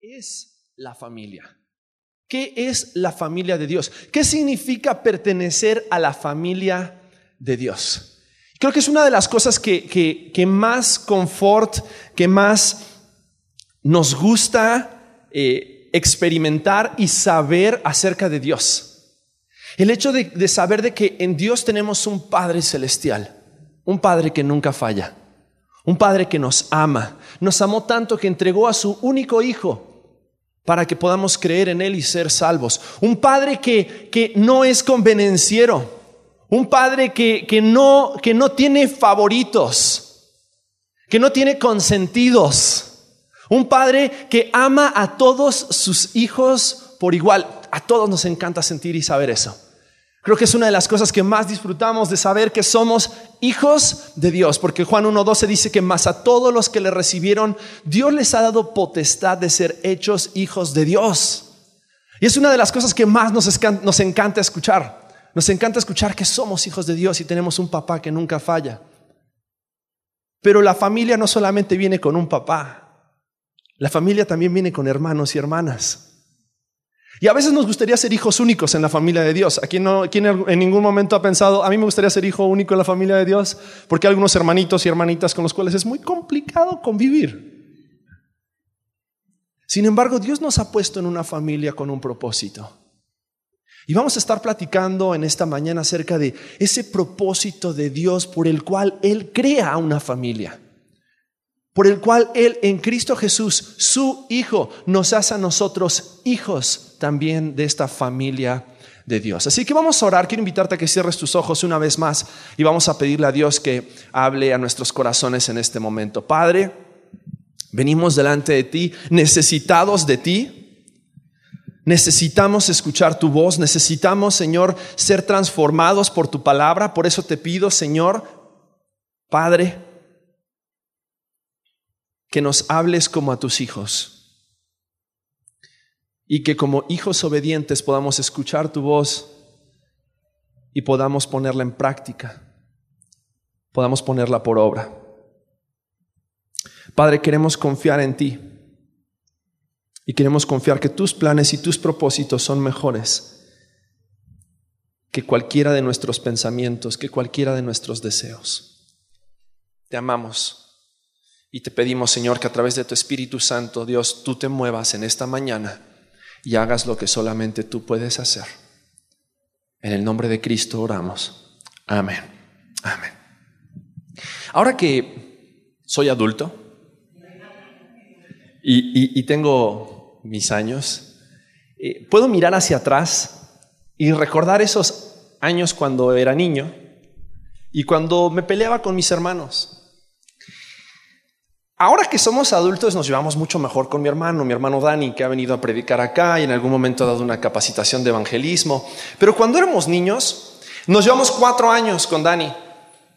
es la familia? ¿Qué es la familia de Dios? ¿Qué significa pertenecer a la familia de Dios? Creo que es una de las cosas que, más confort, que más nos gusta eh, experimentar y saber acerca de Dios. El hecho de, de saber de que en Dios tenemos un Padre celestial, un Padre que nunca falla, un Padre que nos ama, nos amó tanto que entregó a su único Hijo para que podamos creer en Él y ser salvos. Un Padre que, que no es convenenciero, un Padre que, que, no, que no tiene favoritos, que no tiene consentidos. Un Padre que ama a todos sus hijos por igual. A todos nos encanta sentir y saber eso. Creo que es una de las cosas que más disfrutamos de saber que somos hijos de Dios, porque Juan 1.12 dice que más a todos los que le recibieron, Dios les ha dado potestad de ser hechos hijos de Dios. Y es una de las cosas que más nos, nos encanta escuchar. Nos encanta escuchar que somos hijos de Dios y tenemos un papá que nunca falla. Pero la familia no solamente viene con un papá, la familia también viene con hermanos y hermanas. Y a veces nos gustaría ser hijos únicos en la familia de Dios. Aquí no, ¿Quién en ningún momento ha pensado, a mí me gustaría ser hijo único en la familia de Dios? Porque hay algunos hermanitos y hermanitas con los cuales es muy complicado convivir. Sin embargo, Dios nos ha puesto en una familia con un propósito. Y vamos a estar platicando en esta mañana acerca de ese propósito de Dios por el cual Él crea una familia por el cual Él en Cristo Jesús, su Hijo, nos hace a nosotros hijos también de esta familia de Dios. Así que vamos a orar. Quiero invitarte a que cierres tus ojos una vez más y vamos a pedirle a Dios que hable a nuestros corazones en este momento. Padre, venimos delante de ti necesitados de ti. Necesitamos escuchar tu voz, necesitamos, Señor, ser transformados por tu palabra. Por eso te pido, Señor, Padre, que nos hables como a tus hijos y que como hijos obedientes podamos escuchar tu voz y podamos ponerla en práctica, podamos ponerla por obra. Padre, queremos confiar en ti y queremos confiar que tus planes y tus propósitos son mejores que cualquiera de nuestros pensamientos, que cualquiera de nuestros deseos. Te amamos. Y te pedimos, Señor, que a través de tu Espíritu Santo, Dios, tú te muevas en esta mañana y hagas lo que solamente tú puedes hacer. En el nombre de Cristo oramos. Amén. Amén. Ahora que soy adulto y, tengo mis años, eh, puedo mirar hacia atrás y recordar esos años cuando era niño y cuando me peleaba con mis hermanos Ahora que somos adultos nos llevamos mucho mejor con mi hermano, mi hermano Dani, que ha venido a predicar acá y en algún momento ha dado una capacitación de evangelismo. Pero cuando éramos niños, nos llevamos cuatro años con Dani.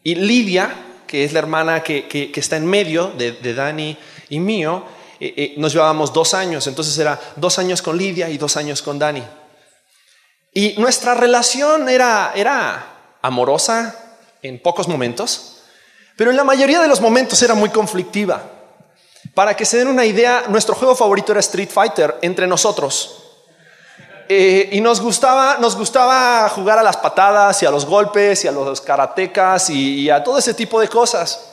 Y Lidia, que es la hermana que, está en medio de, Dani y mío, eh, eh, nos llevábamos dos años. Entonces era dos años con Lidia y dos años con Dani. Y nuestra relación era, era amorosa en pocos momentos, pero en la mayoría de los momentos era muy conflictiva. Para que se den una idea, nuestro juego favorito era Street Fighter entre nosotros. Eh, y nos gustaba, nos gustaba jugar a las patadas y a los golpes y a los karatecas y, a todo ese tipo de cosas.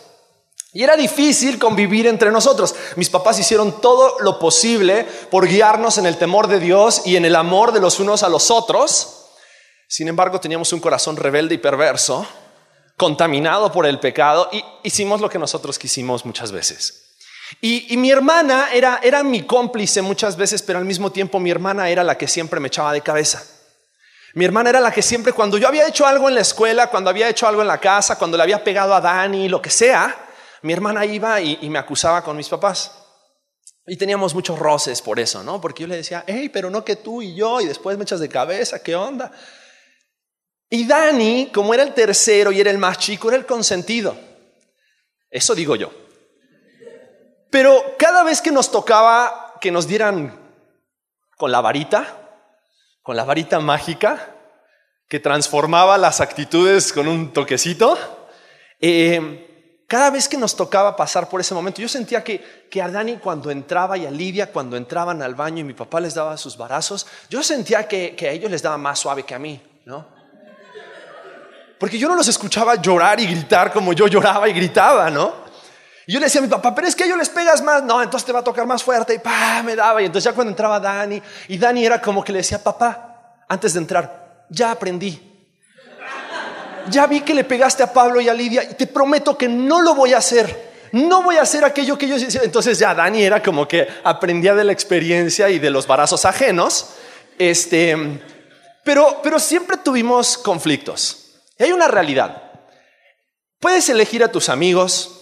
Y era difícil convivir entre nosotros. Mis papás hicieron todo lo posible por guiarnos en el temor de Dios y en el amor de los unos a los otros. Sin embargo, teníamos un corazón rebelde y perverso contaminado por el pecado y hicimos lo que nosotros quisimos muchas veces. Y, mi hermana era, era mi cómplice muchas veces, pero al mismo tiempo mi hermana era la que siempre me echaba de cabeza. Mi hermana era la que siempre, cuando yo había hecho algo en la escuela, cuando había hecho algo en la casa, cuando le había pegado a Dani, lo que sea, mi hermana iba y, y me acusaba con mis papás. Y teníamos muchos roces por eso, ¿no? Porque yo le decía, hey, pero no que tú y yo, y después me echas de cabeza, ¿qué onda? Y Dani, como era el tercero y era el más chico, era el consentido. Eso digo yo. Pero cada vez que nos tocaba que nos dieran con la varita, con la varita mágica, que transformaba las actitudes con un toquecito, eh, Cada vez que nos tocaba pasar por ese momento, yo sentía que, que a Dani cuando entraba y a Lidia cuando entraban al baño y mi papá les daba sus barazos, yo sentía que, que a ellos les daba más suave que a mí, ¿no? Porque yo no los escuchaba llorar y gritar como yo lloraba y gritaba, ¿no? Y yo le decía a mi papá, pero es que a ellos les pegas más, no, entonces te va a tocar más fuerte y pa, me daba. Y entonces ya cuando entraba Dani, y Dani era como que le decía, papá, antes de entrar, ya aprendí, ya vi que le pegaste a Pablo y a Lidia y te prometo que no lo voy a hacer. No voy a hacer aquello que ellos hicieron. Entonces ya Dani era como que aprendía de la experiencia y de los barazos ajenos. Este, pero, pero siempre tuvimos conflictos. Y hay una realidad. Puedes elegir a tus amigos,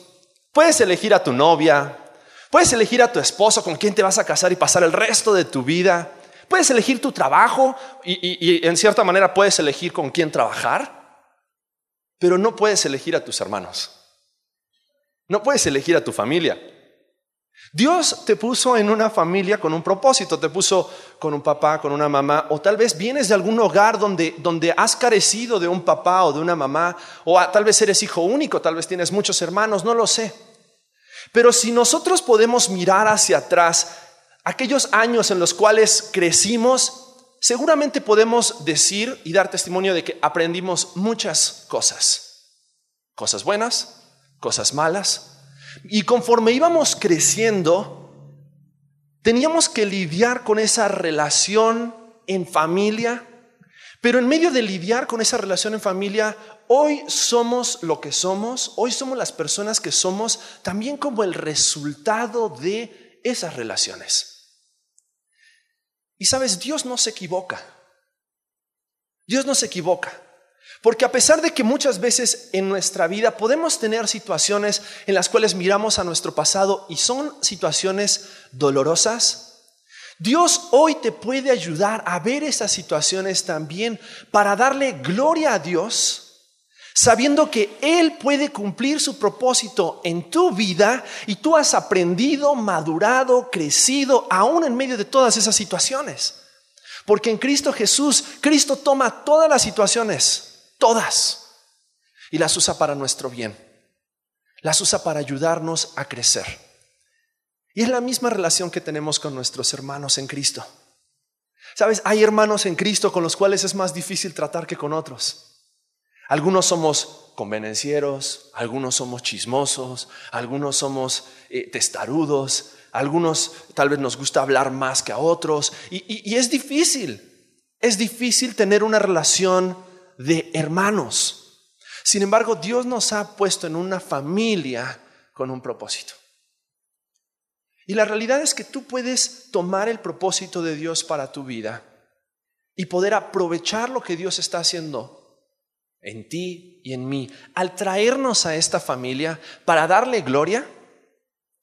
puedes elegir a tu novia, puedes elegir a tu esposo con quien te vas a casar y pasar el resto de tu vida. Puedes elegir tu trabajo y, en cierta manera puedes elegir con quién trabajar. Pero no puedes elegir a tus hermanos. No puedes elegir a tu familia. Dios te puso en una familia con un propósito, te puso con un papá, con una mamá, o tal vez vienes de algún hogar donde, donde has carecido de un papá o de una mamá, o tal vez eres hijo único, tal vez tienes muchos hermanos, no lo sé. Pero si nosotros podemos mirar hacia atrás, aquellos años en los cuales crecimos, seguramente podemos decir y dar testimonio de que aprendimos muchas cosas. Cosas buenas, cosas malas. Y conforme íbamos creciendo, teníamos que lidiar con esa relación en familia. Pero en medio de lidiar con esa relación en familia, hoy somos lo que somos, hoy somos las personas que somos, también como el resultado de esas relaciones. Y sabes, Dios no se equivoca. Dios no se equivoca. Porque a pesar de que muchas veces en nuestra vida podemos tener situaciones en las cuales miramos a nuestro pasado y son situaciones dolorosas, Dios hoy te puede ayudar a ver esas situaciones también para darle gloria a Dios sabiendo que Él puede cumplir su propósito en tu vida y tú has aprendido, madurado, crecido, aún en medio de todas esas situaciones. Porque en Cristo Jesús, Cristo toma todas las situaciones, todas, y las usa para nuestro bien. Las usa para ayudarnos a crecer. Y es la misma relación que tenemos con nuestros hermanos en Cristo. Sabes, hay hermanos en Cristo con los cuales es más difícil tratar que con otros. Algunos somos convenencieros, algunos somos chismosos, algunos somos eh, testarudos, algunos tal vez nos gusta hablar más que a otros. Y, y es difícil, es difícil tener una relación de hermanos. Sin embargo, Dios nos ha puesto en una familia con un propósito. Y la realidad es que tú puedes tomar el propósito de Dios para tu vida y poder aprovechar lo que Dios está haciendo en ti y en mí, al traernos a esta familia para darle gloria,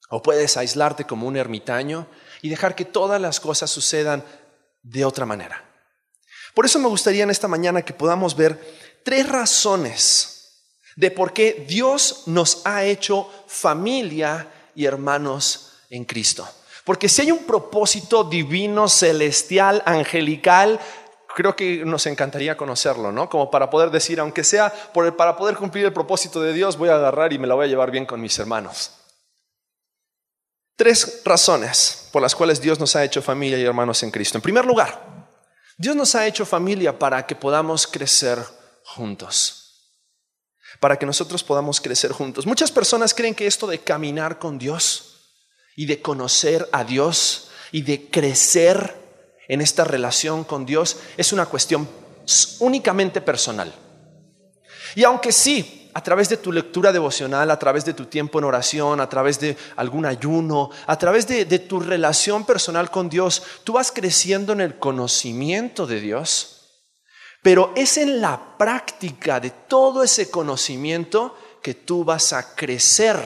o puedes aislarte como un ermitaño y dejar que todas las cosas sucedan de otra manera. Por eso me gustaría en esta mañana que podamos ver tres razones de por qué Dios nos ha hecho familia y hermanos en Cristo. Porque si hay un propósito divino, celestial, angelical, creo que nos encantaría conocerlo, ¿no? Como para poder decir, aunque sea por para poder cumplir el propósito de Dios, voy a agarrar y me la voy a llevar bien con mis hermanos. Tres razones por las cuales Dios nos ha hecho familia y hermanos en Cristo. En primer lugar, Dios nos ha hecho familia para que podamos crecer juntos. Para que nosotros podamos crecer juntos. Muchas personas creen que esto de caminar con Dios y de conocer a Dios y de crecer en esta relación con Dios es una cuestión únicamente personal. Y aunque sí, a través de tu lectura devocional, a través de tu tiempo en oración, a través de algún ayuno, a través de, tu relación personal con Dios, tú vas creciendo en el conocimiento de Dios, pero es en la práctica de todo ese conocimiento que tú vas a crecer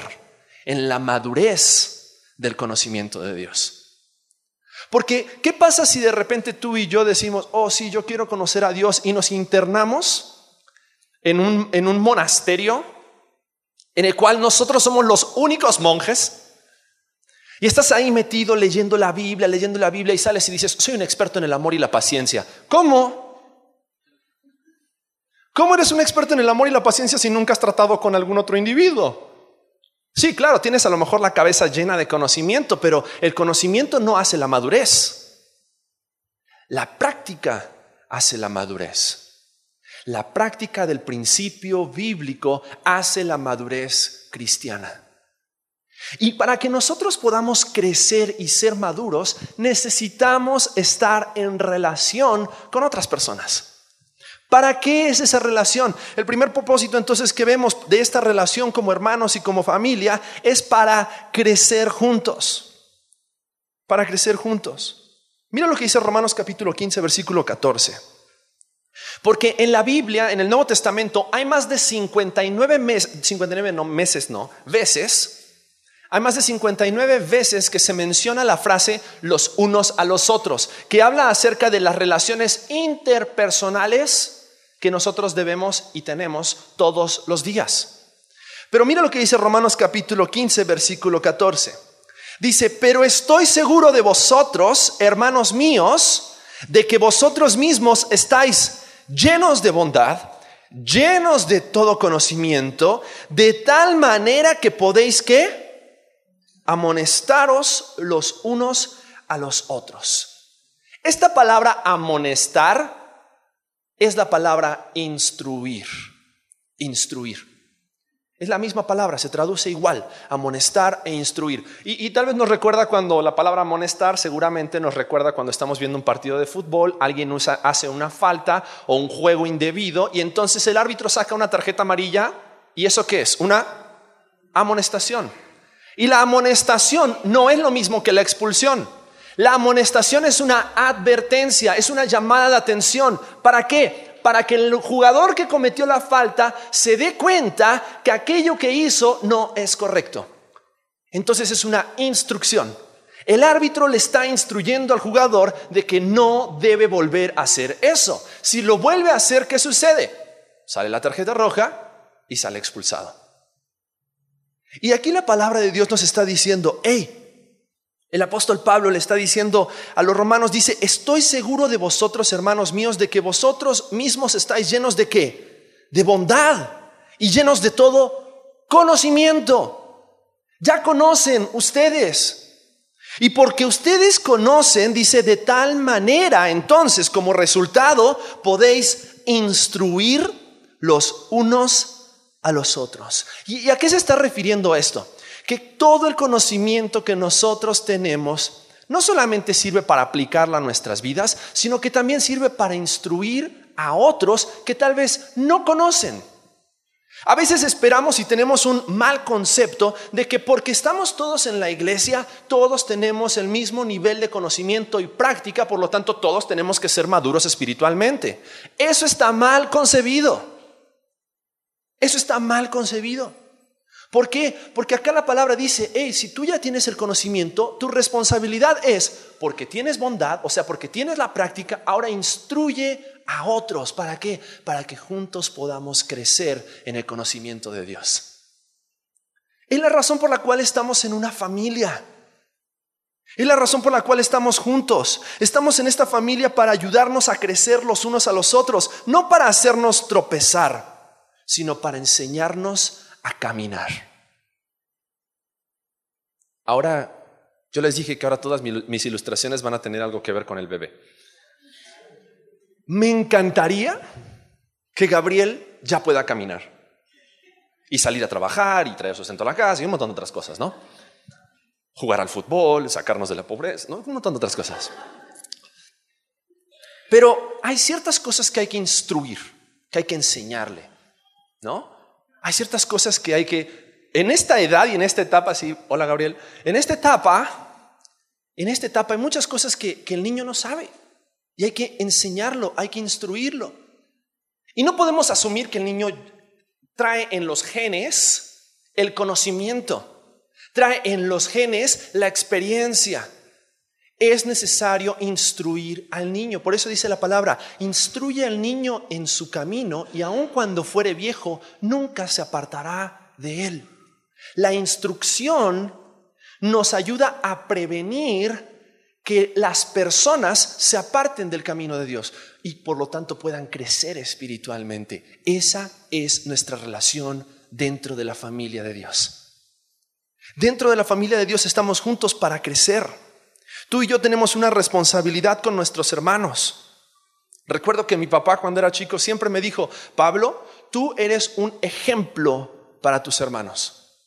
en la madurez del conocimiento de Dios. Porque, ¿qué pasa si de repente tú y yo decimos, oh, sí, yo quiero conocer a Dios y nos internamos en un, monasterio en el cual nosotros somos los únicos monjes? Y estás ahí metido leyendo la Biblia, leyendo la Biblia y sales y dices, soy un experto en el amor y la paciencia. ¿Cómo? ¿Cómo eres un experto en el amor y la paciencia si nunca has tratado con algún otro individuo? Sí, claro, tienes a lo mejor la cabeza llena de conocimiento, pero el conocimiento no hace la madurez. La práctica hace la madurez. La práctica del principio bíblico hace la madurez cristiana. Y para que nosotros podamos crecer y ser maduros, necesitamos estar en relación con otras personas. ¿Para qué es esa relación? El primer propósito entonces que vemos de esta relación como hermanos y como familia es para crecer juntos. Para crecer juntos. Mira lo que dice Romanos capítulo 15, versículo 14. Porque en la Biblia, en el Nuevo Testamento, hay más de 59 meses, 59 no, meses, no, veces hay más de 59 veces que se menciona la frase los unos a los otros, que habla acerca de las relaciones interpersonales que nosotros debemos y tenemos todos los días. Pero mira lo que dice Romanos capítulo 15, versículo 14. Dice, pero estoy seguro de vosotros, hermanos míos, de que vosotros mismos estáis llenos de bondad, llenos de todo conocimiento, de tal manera que podéis que amonestaros los unos a los otros. Esta palabra amonestar es la palabra instruir, instruir. Es la misma palabra, se traduce igual, amonestar e instruir. Y, tal vez nos recuerda cuando la palabra amonestar, seguramente nos recuerda cuando estamos viendo un partido de fútbol, alguien hace una falta o un juego indebido y entonces el árbitro saca una tarjeta amarilla y eso qué es? Una amonestación. Y la amonestación no es lo mismo que la expulsión. La amonestación es una advertencia, es una llamada de atención. ¿Para qué? Para que el jugador que cometió la falta se dé cuenta que aquello que hizo no es correcto. Entonces es una instrucción. El árbitro le está instruyendo al jugador de que no debe volver a hacer eso. Si lo vuelve a hacer, ¿qué sucede? Sale la tarjeta roja y sale expulsado. Y aquí la palabra de Dios nos está diciendo, hey, el apóstol Pablo le está diciendo a los romanos, dice, estoy seguro de vosotros, hermanos míos, de que vosotros mismos estáis llenos de qué? De bondad y llenos de todo conocimiento. Ya conocen ustedes. Y porque ustedes conocen, dice, de tal manera, entonces, como resultado, podéis instruir los unos a los otros. ¿Y a qué se está refiriendo esto? Que todo el conocimiento que nosotros tenemos no solamente sirve para aplicarlo a nuestras vidas, sino que también sirve para instruir a otros que tal vez no conocen. A veces esperamos y tenemos un mal concepto de que porque estamos todos en la iglesia, todos tenemos el mismo nivel de conocimiento y práctica, por lo tanto todos tenemos que ser maduros espiritualmente. Eso está mal concebido. Eso está mal concebido. ¿Por qué? Porque acá la palabra dice, hey, si tú ya tienes el conocimiento, tu responsabilidad es, porque tienes bondad, o sea, porque tienes la práctica, ahora instruye a otros. ¿Para qué? Para que juntos podamos crecer en el conocimiento de Dios. Es la razón por la cual estamos en una familia. Es la razón por la cual estamos juntos. Estamos en esta familia para ayudarnos a crecer los unos a los otros, no para hacernos tropezar sino para enseñarnos a caminar. Ahora, yo les dije que ahora todas mis ilustraciones van a tener algo que ver con el bebé. Me encantaría que Gabriel ya pueda caminar y salir a trabajar y traer sustento a la casa y un montón de otras cosas, ¿no? Jugar al fútbol, sacarnos de la pobreza, ¿no? Un montón de otras cosas. Pero hay ciertas cosas que hay que instruir, que hay que enseñarle. ¿no? Hay ciertas cosas que hay que, en esta edad y en esta etapa, sí, hola Gabriel, en esta etapa, en esta etapa hay muchas cosas que, que el niño no sabe y hay que enseñarlo, hay que instruirlo. Y no podemos asumir que el niño trae en los genes el conocimiento, trae en los genes la experiencia es necesario instruir al niño. Por eso dice la palabra, instruye al niño en su camino y aun cuando fuere viejo, nunca se apartará de él. La instrucción nos ayuda a prevenir que las personas se aparten del camino de Dios y por lo tanto puedan crecer espiritualmente. Esa es nuestra relación dentro de la familia de Dios. Dentro de la familia de Dios estamos juntos para crecer. Tú y yo tenemos una responsabilidad con nuestros hermanos. Recuerdo que mi papá cuando era chico siempre me dijo, Pablo, tú eres un ejemplo para tus hermanos.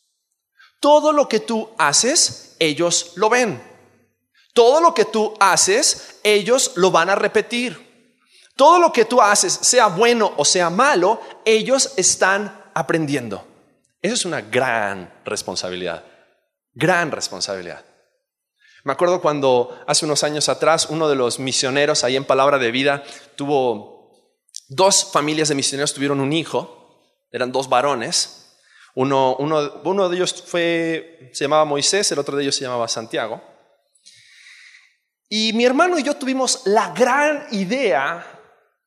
Todo lo que tú haces, ellos lo ven. Todo lo que tú haces, ellos lo van a repetir. Todo lo que tú haces, sea bueno o sea malo, ellos están aprendiendo. Eso es una gran responsabilidad, gran responsabilidad. Me acuerdo cuando hace unos años atrás uno de los misioneros ahí en Palabra de Vida tuvo dos familias de misioneros tuvieron un hijo, eran dos varones. Uno, uno, uno de ellos fue, se llamaba Moisés, el otro de ellos se llamaba Santiago. Y mi hermano y yo tuvimos la gran idea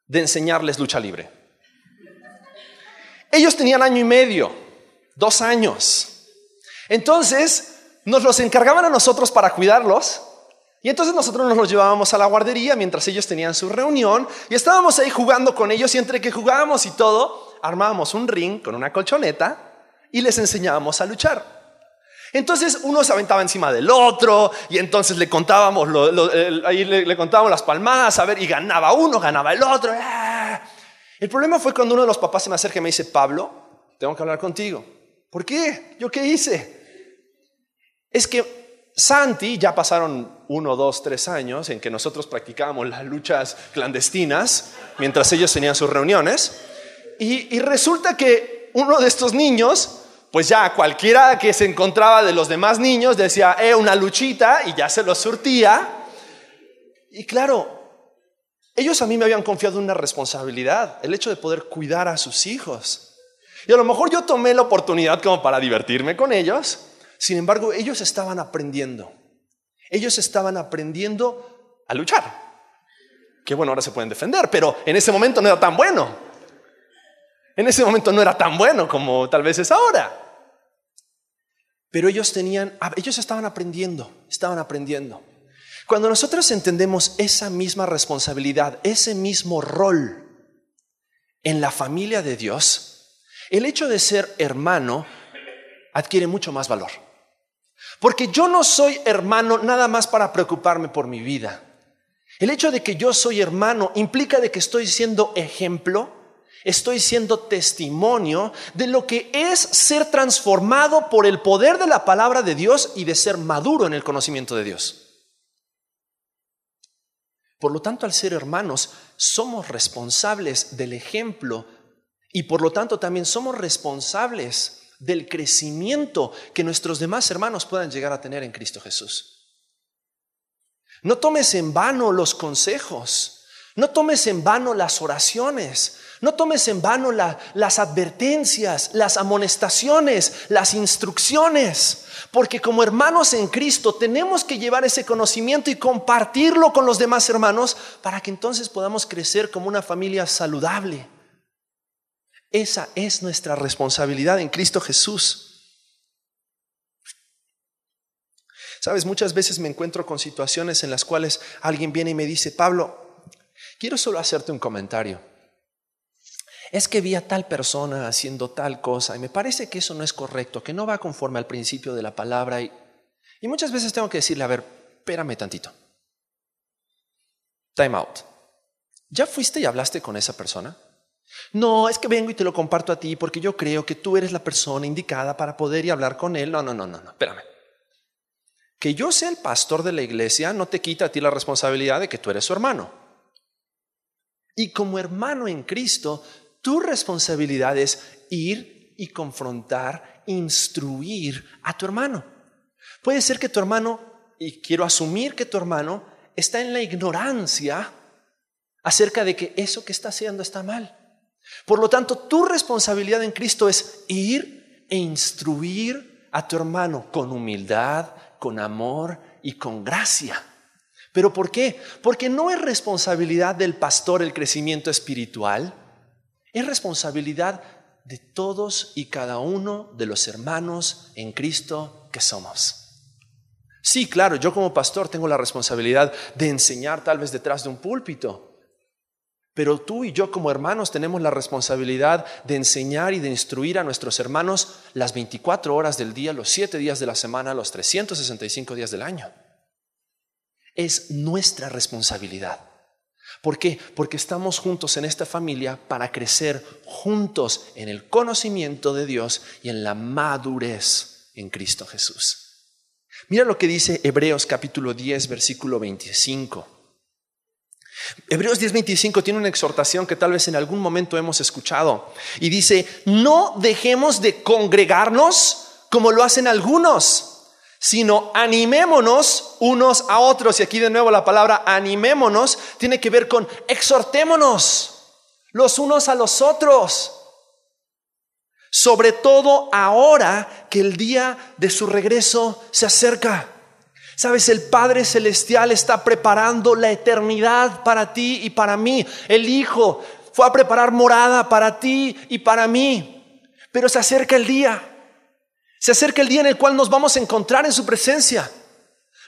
de enseñarles lucha libre. Ellos tenían año y medio, dos años. Entonces, nos los encargaban a nosotros para cuidarlos. Y entonces nosotros nos los llevábamos a la guardería mientras ellos tenían su reunión y estábamos ahí jugando con ellos y entre que jugábamos y todo, armábamos un ring con una colchoneta y les enseñábamos a luchar. Entonces uno se aventaba encima del otro y entonces le contábamos, ahí le, contábamos las palmadas, a ver, y ganaba uno, ganaba el otro. ¡ah! El problema fue cuando uno de los papás se me acerca y me dice, Pablo, tengo que hablar contigo. ¿Por qué? ¿Yo qué hice? Es que Santi, ya pasaron uno, dos, tres años en que nosotros practicábamos las luchas clandestinas mientras ellos tenían sus reuniones, y resulta que uno de estos niños pues ya cualquiera que se encontraba de los demás niños decía, eh, una luchita y ya se lo surtía. Y claro, ellos a mí me habían confiado una responsabilidad, el hecho de poder cuidar a sus hijos. Y a lo mejor yo tomé la oportunidad como para divertirme con ellos, sin embargo, ellos estaban aprendiendo. Ellos estaban aprendiendo a luchar. Que bueno, ahora se pueden defender, pero en ese momento no era tan bueno. En ese momento no era tan bueno como tal vez es ahora. Pero ellos tenían, ah, ellos estaban aprendiendo, estaban aprendiendo. Cuando nosotros entendemos esa misma responsabilidad, ese mismo rol en la familia de Dios, el hecho de ser hermano adquiere mucho más valor. Porque yo no soy hermano nada más para preocuparme por mi vida. El hecho de que yo soy hermano implica de que estoy siendo ejemplo estoy siendo testimonio de lo que es ser transformado por el poder de la palabra de Dios y de ser maduro en el conocimiento de Dios. Por lo tanto, al ser hermanos, somos responsables del ejemplo y por lo tanto también somos responsables del crecimiento que nuestros demás hermanos puedan llegar a tener en Cristo Jesús. No tomes en vano los consejos, no tomes en vano las oraciones, no tomes en vano las advertencias, las amonestaciones, las instrucciones, porque como hermanos en Cristo tenemos que llevar ese conocimiento y compartirlo con los demás hermanos para que entonces podamos crecer como una familia saludable. Esa es nuestra responsabilidad en Cristo Jesús. Sabes, muchas veces me encuentro con situaciones en las cuales alguien viene y me dice, Pablo, quiero solo hacerte un comentario es que vi a tal persona haciendo tal cosa y me parece que eso no es correcto, que no va conforme al principio de la palabra. Y, y muchas veces tengo que decirle, a ver, espérame tantito. Time out. ¿Ya fuiste y hablaste con esa persona? No, es que vengo y te lo comparto a ti porque yo creo que tú eres la persona indicada para poder y hablar con él. No, no, no, no, no, espérame. Que yo sea el pastor de la iglesia no te quita a ti la responsabilidad de que tú eres su hermano. Y como hermano en Cristo, tu responsabilidad es ir y confrontar, instruir a tu hermano. Puede ser que tu hermano, y quiero asumir que tu hermano, está en la ignorancia acerca de que eso que está haciendo está mal. Por lo tanto, tu responsabilidad en Cristo es ir e instruir a tu hermano con humildad, con amor y con gracia. ¿Pero por qué? Porque no es responsabilidad del pastor el crecimiento espiritual, es responsabilidad de todos y cada uno de los hermanos en Cristo que somos. Sí, claro, yo como pastor tengo la responsabilidad de enseñar tal vez detrás de un púlpito, Pero tú y yo como hermanos tenemos la responsabilidad de enseñar y de instruir a nuestros hermanos las 24 horas del día, los 7 días de la semana, los 365 días del año. Es nuestra responsabilidad. ¿Por qué? Porque estamos juntos en esta familia para crecer juntos en el conocimiento de Dios y en la madurez en Cristo Jesús. Mira lo que dice Hebreos capítulo 10, versículo 25. Hebreos 10:25 tiene una exhortación que tal vez en algún momento hemos escuchado y dice, no dejemos de congregarnos como lo hacen algunos, sino animémonos unos a otros. Y aquí de nuevo la palabra animémonos tiene que ver con exhortémonos los unos a los otros. Sobre todo ahora que el día de su regreso se acerca. Sabes, el Padre Celestial está preparando la eternidad para ti y para mí. El Hijo fue a preparar morada para ti y para mí. Pero se acerca el día. Se acerca el día en el cual nos vamos a encontrar en su presencia.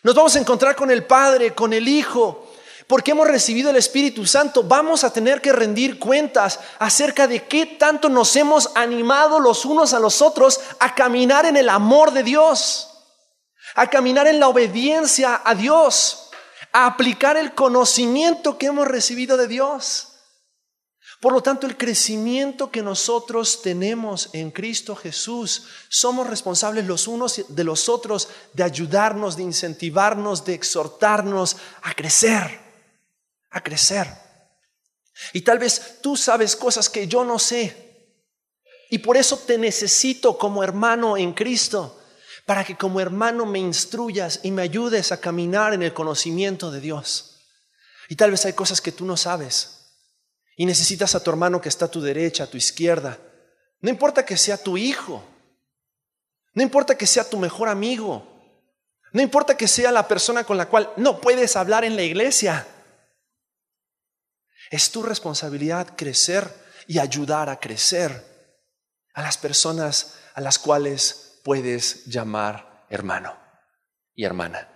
Nos vamos a encontrar con el Padre, con el Hijo. Porque hemos recibido el Espíritu Santo, vamos a tener que rendir cuentas acerca de qué tanto nos hemos animado los unos a los otros a caminar en el amor de Dios a caminar en la obediencia a Dios, a aplicar el conocimiento que hemos recibido de Dios. Por lo tanto, el crecimiento que nosotros tenemos en Cristo Jesús, somos responsables los unos de los otros de ayudarnos, de incentivarnos, de exhortarnos a crecer, a crecer. Y tal vez tú sabes cosas que yo no sé. Y por eso te necesito como hermano en Cristo para que como hermano me instruyas y me ayudes a caminar en el conocimiento de Dios. Y tal vez hay cosas que tú no sabes y necesitas a tu hermano que está a tu derecha, a tu izquierda. No importa que sea tu hijo, no importa que sea tu mejor amigo, no importa que sea la persona con la cual no puedes hablar en la iglesia. Es tu responsabilidad crecer y ayudar a crecer a las personas a las cuales puedes llamar hermano y hermana.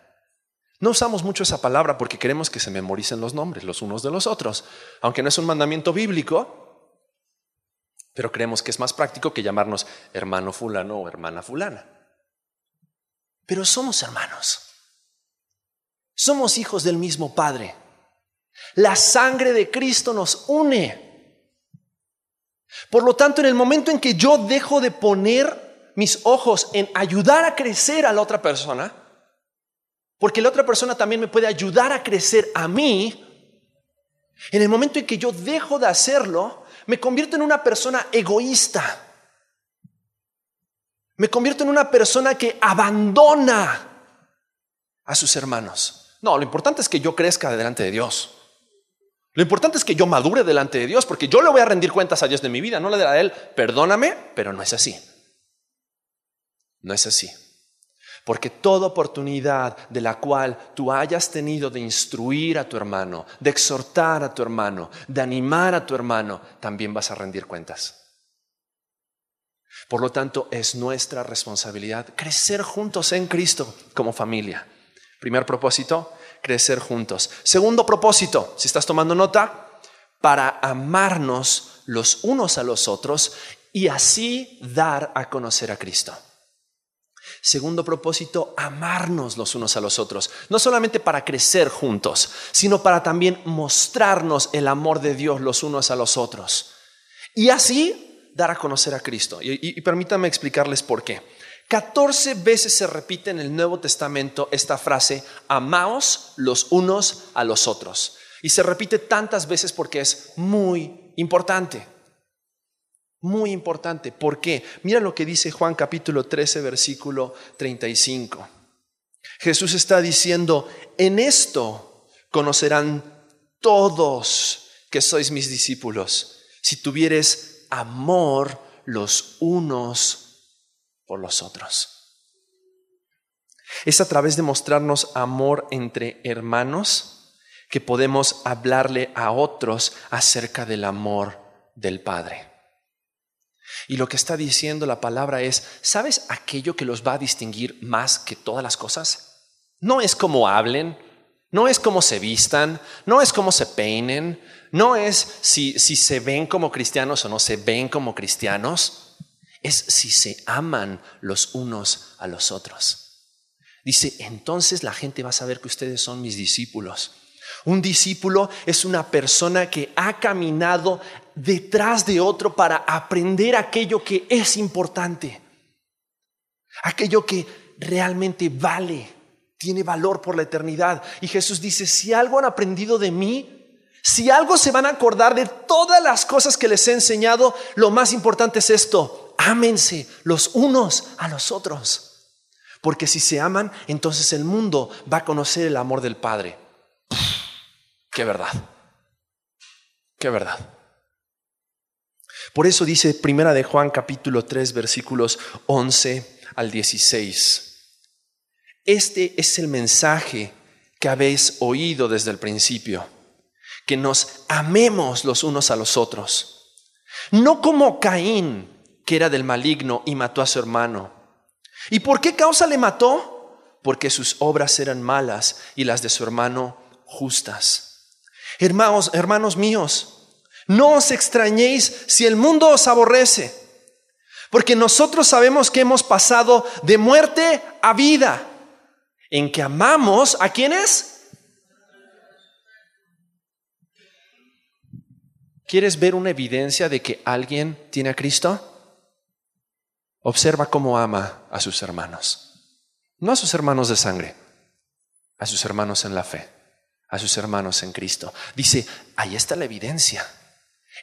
No usamos mucho esa palabra porque queremos que se memoricen los nombres los unos de los otros, aunque no es un mandamiento bíblico, pero creemos que es más práctico que llamarnos hermano fulano o hermana fulana. Pero somos hermanos. Somos hijos del mismo Padre. La sangre de Cristo nos une. Por lo tanto, en el momento en que yo dejo de poner mis ojos en ayudar a crecer a la otra persona, porque la otra persona también me puede ayudar a crecer a mí, en el momento en que yo dejo de hacerlo, me convierto en una persona egoísta. Me convierto en una persona que abandona a sus hermanos. No, lo importante es que yo crezca delante de Dios. Lo importante es que yo madure delante de Dios, porque yo le voy a rendir cuentas a Dios de mi vida, no le daré a Él, perdóname, pero no es así. No es así. Porque toda oportunidad de la cual tú hayas tenido de instruir a tu hermano, de exhortar a tu hermano, de animar a tu hermano, también vas a rendir cuentas. Por lo tanto, es nuestra responsabilidad crecer juntos en Cristo como familia. Primer propósito, crecer juntos. Segundo propósito, si estás tomando nota, para amarnos los unos a los otros y así dar a conocer a Cristo. Segundo propósito, amarnos los unos a los otros, no solamente para crecer juntos, sino para también mostrarnos el amor de Dios los unos a los otros. Y así dar a conocer a Cristo. Y, permítanme explicarles por qué. 14 veces se repite en el Nuevo Testamento esta frase, amaos los unos a los otros. Y se repite tantas veces porque es muy importante. Muy importante. ¿Por qué? Mira lo que dice Juan capítulo 13, versículo 35. Jesús está diciendo, en esto conocerán todos que sois mis discípulos, si tuvieres amor los unos por los otros. Es a través de mostrarnos amor entre hermanos que podemos hablarle a otros acerca del amor del Padre. Y lo que está diciendo la palabra es, ¿sabes aquello que los va a distinguir más que todas las cosas? No es cómo hablen, No es cómo se vistan, no es cómo se peinen, no es si, si se ven como cristianos o no se ven como cristianos, es si se aman los unos a los otros. Dice, entonces la gente va a saber que ustedes son mis discípulos. Un discípulo es una persona que ha caminado detrás de otro para aprender aquello que es importante, aquello que realmente vale, tiene valor por la eternidad. Y Jesús dice, si algo han aprendido de mí, si algo se van a acordar de todas las cosas que les he enseñado, lo más importante es esto, ámense los unos a los otros. Porque si se aman, entonces el mundo va a conocer el amor del Padre. Qué verdad. Qué verdad. Por eso dice Primera de Juan capítulo 3 versículos 11 al 16. Este es el mensaje que habéis oído desde el principio, que nos amemos los unos a los otros. No como Caín, que era del maligno y mató a su hermano. ¿Y por qué causa le mató? Porque sus obras eran malas y las de su hermano justas. Hermanos, hermanos míos, no os extrañéis si el mundo os aborrece, porque nosotros sabemos que hemos pasado de muerte a vida, en que amamos a quienes. ¿Quieres ver una evidencia de que alguien tiene a Cristo? Observa cómo ama a sus hermanos. No a sus hermanos de sangre, a sus hermanos en la fe, a sus hermanos en Cristo. Dice, ahí está la evidencia.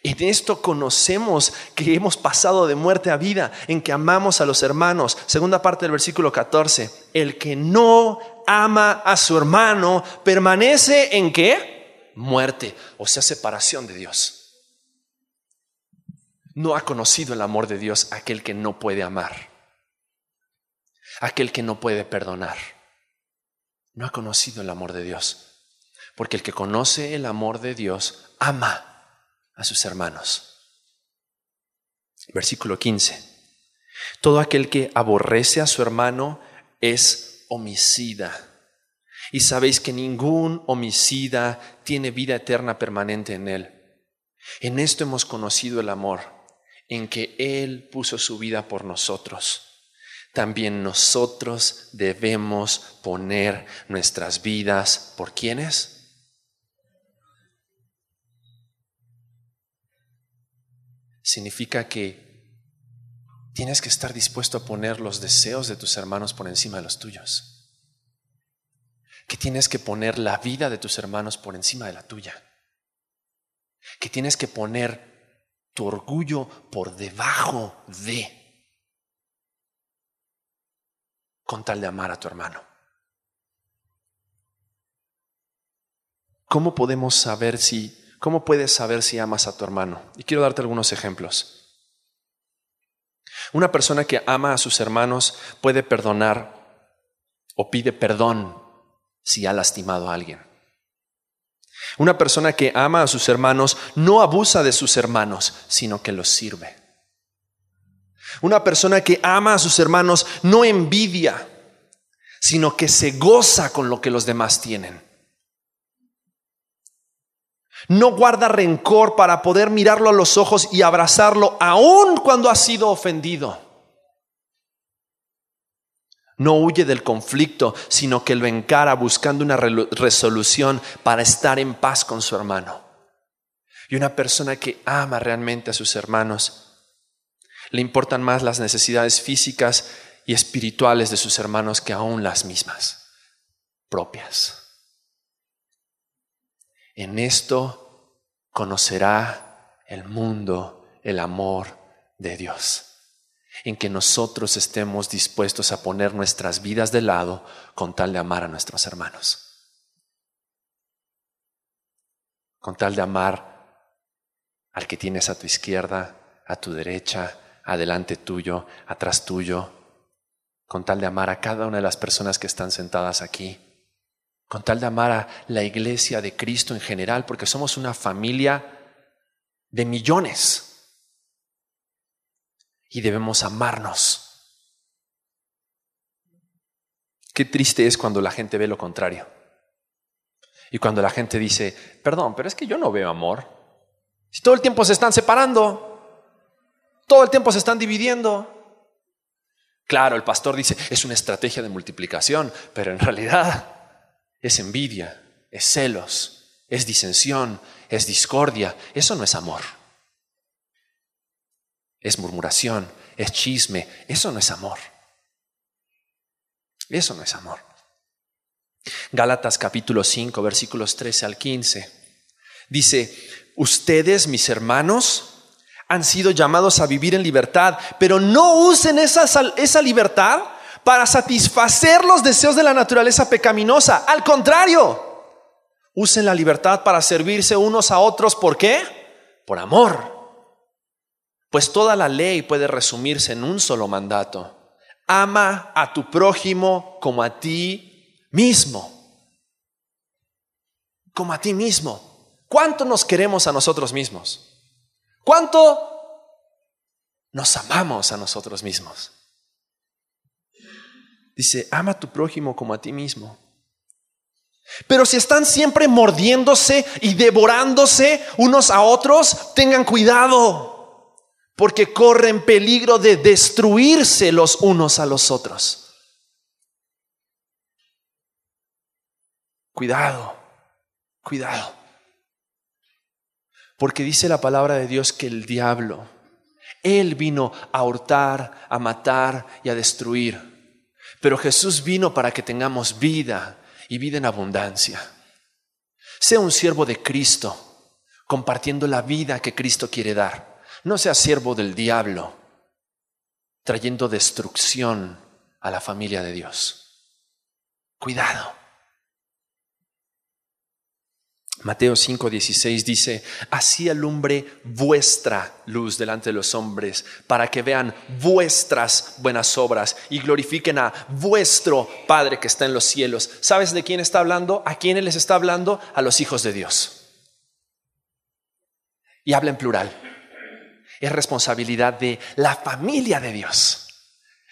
En esto conocemos que hemos pasado de muerte a vida, en que amamos a los hermanos. Segunda parte del versículo 14. El que no ama a su hermano permanece en qué? Muerte, o sea, separación de Dios no ha conocido el amor de Dios aquel que no puede amar, aquel que no puede perdonar. No ha conocido el amor de Dios, porque el que conoce el amor de Dios ama a sus hermanos. Versículo 15. Todo aquel que aborrece a su hermano es homicida. Y sabéis que ningún homicida tiene vida eterna permanente en él. En esto hemos conocido el amor en que Él puso su vida por nosotros. También nosotros debemos poner nuestras vidas por quienes. Significa que tienes que estar dispuesto a poner los deseos de tus hermanos por encima de los tuyos. Que tienes que poner la vida de tus hermanos por encima de la tuya. Que tienes que poner tu orgullo por debajo de, con tal de amar a tu hermano. ¿Cómo podemos saber si, cómo puedes saber si amas a tu hermano? Y quiero darte algunos ejemplos. Una persona que ama a sus hermanos puede perdonar o pide perdón si ha lastimado a alguien. Una persona que ama a sus hermanos no abusa de sus hermanos, sino que los sirve. Una persona que ama a sus hermanos no envidia, sino que se goza con lo que los demás tienen. No guarda rencor para poder mirarlo a los ojos y abrazarlo aun cuando ha sido ofendido no huye del conflicto, sino que lo encara buscando una resolución para estar en paz con su hermano. Y una persona que ama realmente a sus hermanos, le importan más las necesidades físicas y espirituales de sus hermanos que aún las mismas, propias. En esto conocerá el mundo el amor de Dios. En que nosotros estemos dispuestos a poner nuestras vidas de lado con tal de amar a nuestros hermanos. Con tal de amar al que tienes a tu izquierda, a tu derecha, adelante tuyo, atrás tuyo, con tal de amar a cada una de las personas que están sentadas aquí, con tal de amar a la iglesia de Cristo en general, porque somos una familia de millones y debemos amarnos. Qué triste es cuando la gente ve lo contrario. Y cuando la gente dice, perdón, pero es que yo no veo amor. Si todo el tiempo se están separando, todo el tiempo se están dividiendo. Claro, el pastor dice, es una estrategia de multiplicación, pero en realidad es envidia, es celos, es disensión, es discordia. Eso no es amor. Es murmuración, es chisme. Eso no es amor. Eso no es amor. Gálatas capítulo 5, versículos 13 al 15. Dice, ustedes, mis hermanos, han sido llamados a vivir en libertad, pero no usen esa, esa libertad para satisfacer los deseos de la naturaleza pecaminosa. Al contrario, usen la libertad para servirse unos a otros. ¿Por qué? Por amor. Pues toda la ley puede resumirse en un solo mandato. Ama a tu prójimo como a ti mismo. Como a ti mismo. ¿Cuánto nos queremos a nosotros mismos? ¿Cuánto nos amamos a nosotros mismos? Dice, ama a tu prójimo como a ti mismo. Pero si están siempre mordiéndose y devorándose unos a otros, tengan cuidado porque corren peligro de destruirse los unos a los otros. Cuidado, cuidado. Porque dice la palabra de Dios que el diablo, él vino a hurtar, a matar y a destruir. Pero Jesús vino para que tengamos vida y vida en abundancia. Sea un siervo de Cristo, compartiendo la vida que Cristo quiere dar. No sea siervo del diablo, trayendo destrucción a la familia de Dios. Cuidado. Mateo 5:16 dice, así alumbre vuestra luz delante de los hombres, para que vean vuestras buenas obras y glorifiquen a vuestro Padre que está en los cielos. ¿Sabes de quién está hablando? ¿A quién les está hablando? A los hijos de Dios. Y habla en plural es responsabilidad de la familia de Dios,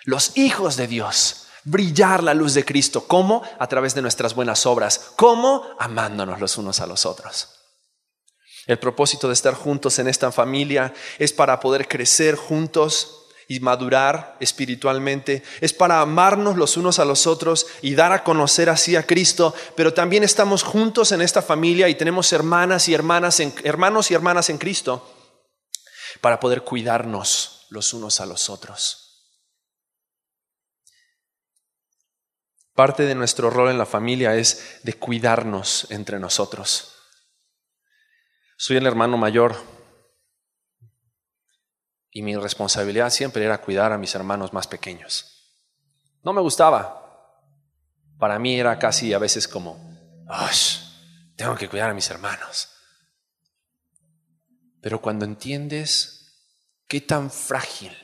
los hijos de Dios, brillar la luz de Cristo. ¿Cómo? A través de nuestras buenas obras. ¿Cómo? Amándonos los unos a los otros. El propósito de estar juntos en esta familia es para poder crecer juntos y madurar espiritualmente, es para amarnos los unos a los otros y dar a conocer así a Cristo, pero también estamos juntos en esta familia y tenemos hermanas y hermanas en, hermanos y hermanas en Cristo para poder cuidarnos los unos a los otros. Parte de nuestro rol en la familia es de cuidarnos entre nosotros. Soy el hermano mayor y mi responsabilidad siempre era cuidar a mis hermanos más pequeños. No me gustaba. Para mí era casi a veces como, tengo que cuidar a mis hermanos. Pero cuando entiendes qué tan frágil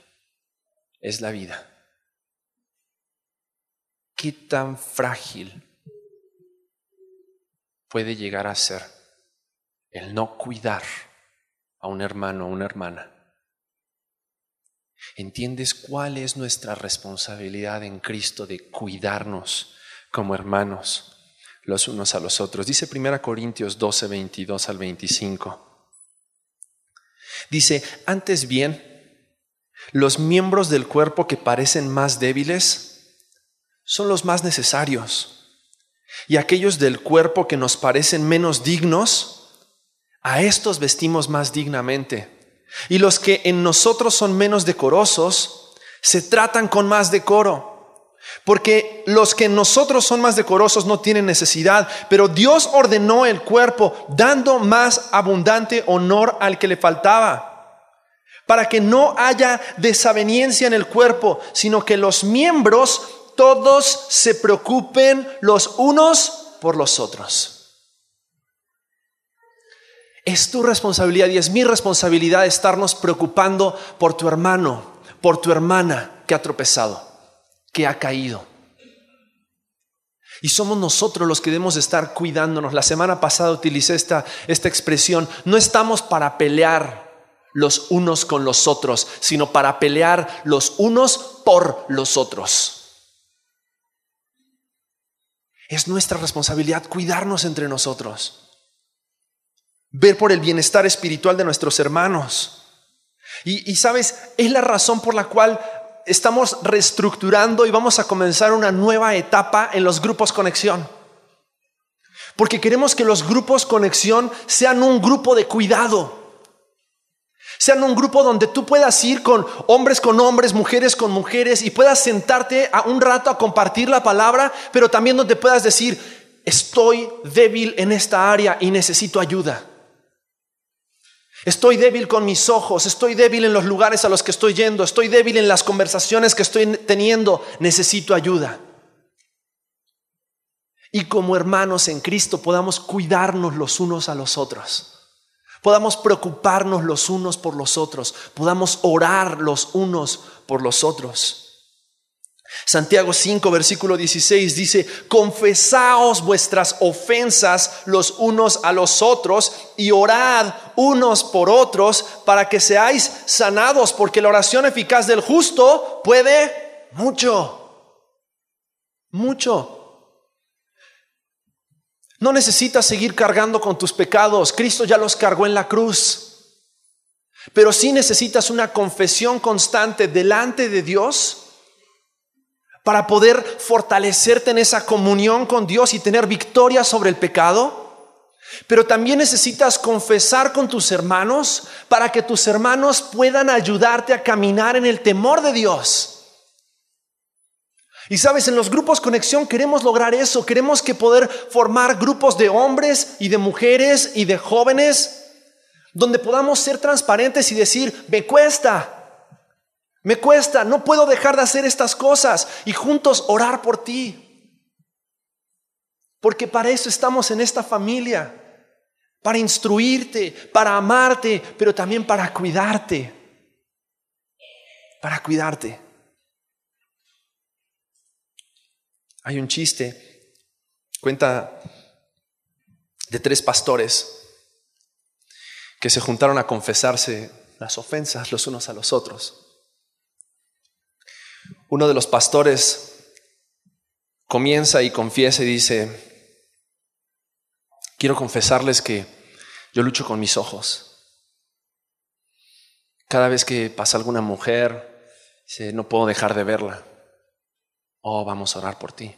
es la vida, qué tan frágil puede llegar a ser el no cuidar a un hermano o una hermana. ¿Entiendes cuál es nuestra responsabilidad en Cristo de cuidarnos como hermanos los unos a los otros? Dice 1 Corintios 12, 22 al 25. Dice, antes bien, los miembros del cuerpo que parecen más débiles son los más necesarios. Y aquellos del cuerpo que nos parecen menos dignos, a estos vestimos más dignamente. Y los que en nosotros son menos decorosos, se tratan con más decoro. Porque los que en nosotros son más decorosos no tienen necesidad, pero Dios ordenó el cuerpo dando más abundante honor al que le faltaba, para que no haya desaveniencia en el cuerpo, sino que los miembros todos se preocupen los unos por los otros. Es tu responsabilidad y es mi responsabilidad estarnos preocupando por tu hermano, por tu hermana que ha tropezado que ha caído. Y somos nosotros los que debemos estar cuidándonos. La semana pasada utilicé esta, esta expresión. No estamos para pelear los unos con los otros, sino para pelear los unos por los otros. Es nuestra responsabilidad cuidarnos entre nosotros, ver por el bienestar espiritual de nuestros hermanos. Y, sabes, es la razón por la cual estamos reestructurando y vamos a comenzar una nueva etapa en los grupos conexión. Porque queremos que los grupos conexión sean un grupo de cuidado. Sean un grupo donde tú puedas ir con hombres con hombres, mujeres con mujeres y puedas sentarte a un rato a compartir la palabra, pero también donde puedas decir, estoy débil en esta área y necesito ayuda. Estoy débil con mis ojos, estoy débil en los lugares a los que estoy yendo, estoy débil en las conversaciones que estoy teniendo, necesito ayuda. Y como hermanos en Cristo podamos cuidarnos los unos a los otros, podamos preocuparnos los unos por los otros, podamos orar los unos por los otros. Santiago 5, versículo 16 dice, confesaos vuestras ofensas los unos a los otros y orad unos por otros para que seáis sanados, porque la oración eficaz del justo puede mucho, mucho. No necesitas seguir cargando con tus pecados, Cristo ya los cargó en la cruz. Pero sí necesitas una confesión constante delante de Dios para poder fortalecerte en esa comunión con Dios y tener victoria sobre el pecado. Pero también necesitas confesar con tus hermanos para que tus hermanos puedan ayudarte a caminar en el temor de Dios. Y sabes, en los grupos conexión queremos lograr eso, queremos que poder formar grupos de hombres y de mujeres y de jóvenes donde podamos ser transparentes y decir, me cuesta, me cuesta, no puedo dejar de hacer estas cosas y juntos orar por ti. Porque para eso estamos en esta familia, para instruirte, para amarte, pero también para cuidarte. Para cuidarte. Hay un chiste, cuenta de tres pastores que se juntaron a confesarse las ofensas los unos a los otros. Uno de los pastores comienza y confiesa y dice, quiero confesarles que yo lucho con mis ojos. Cada vez que pasa alguna mujer, no puedo dejar de verla. Oh, vamos a orar por ti.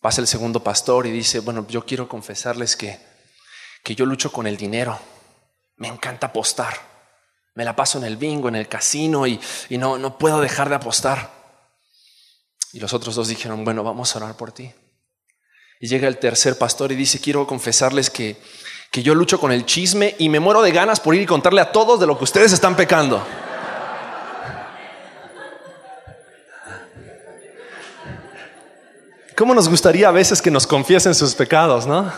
Pasa el segundo pastor y dice, bueno, yo quiero confesarles que, que yo lucho con el dinero. Me encanta apostar. Me la paso en el bingo, en el casino y, no, no puedo dejar de apostar. Y los otros dos dijeron, bueno, vamos a orar por ti. Y llega el tercer pastor y dice, quiero confesarles que, que yo lucho con el chisme y me muero de ganas por ir y contarle a todos de lo que ustedes están pecando. ¿Cómo nos gustaría a veces que nos confiesen sus pecados, no?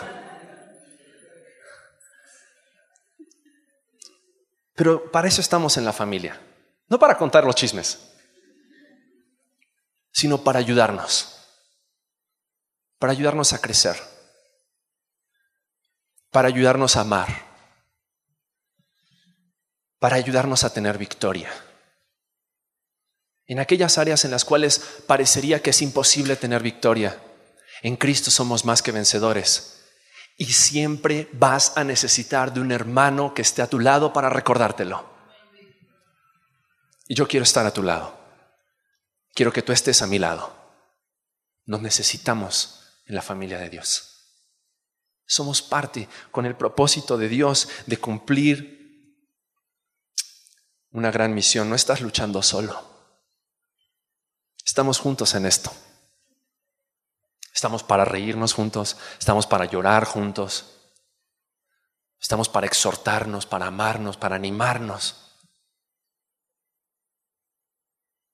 Pero para eso estamos en la familia. No para contar los chismes, sino para ayudarnos. Para ayudarnos a crecer. Para ayudarnos a amar. Para ayudarnos a tener victoria. En aquellas áreas en las cuales parecería que es imposible tener victoria, en Cristo somos más que vencedores y siempre vas a necesitar de un hermano que esté a tu lado para recordártelo. Y yo quiero estar a tu lado. Quiero que tú estés a mi lado. Nos necesitamos en la familia de Dios. Somos parte con el propósito de Dios de cumplir una gran misión. No estás luchando solo. Estamos juntos en esto. Estamos para reírnos juntos, estamos para llorar juntos, estamos para exhortarnos, para amarnos, para animarnos.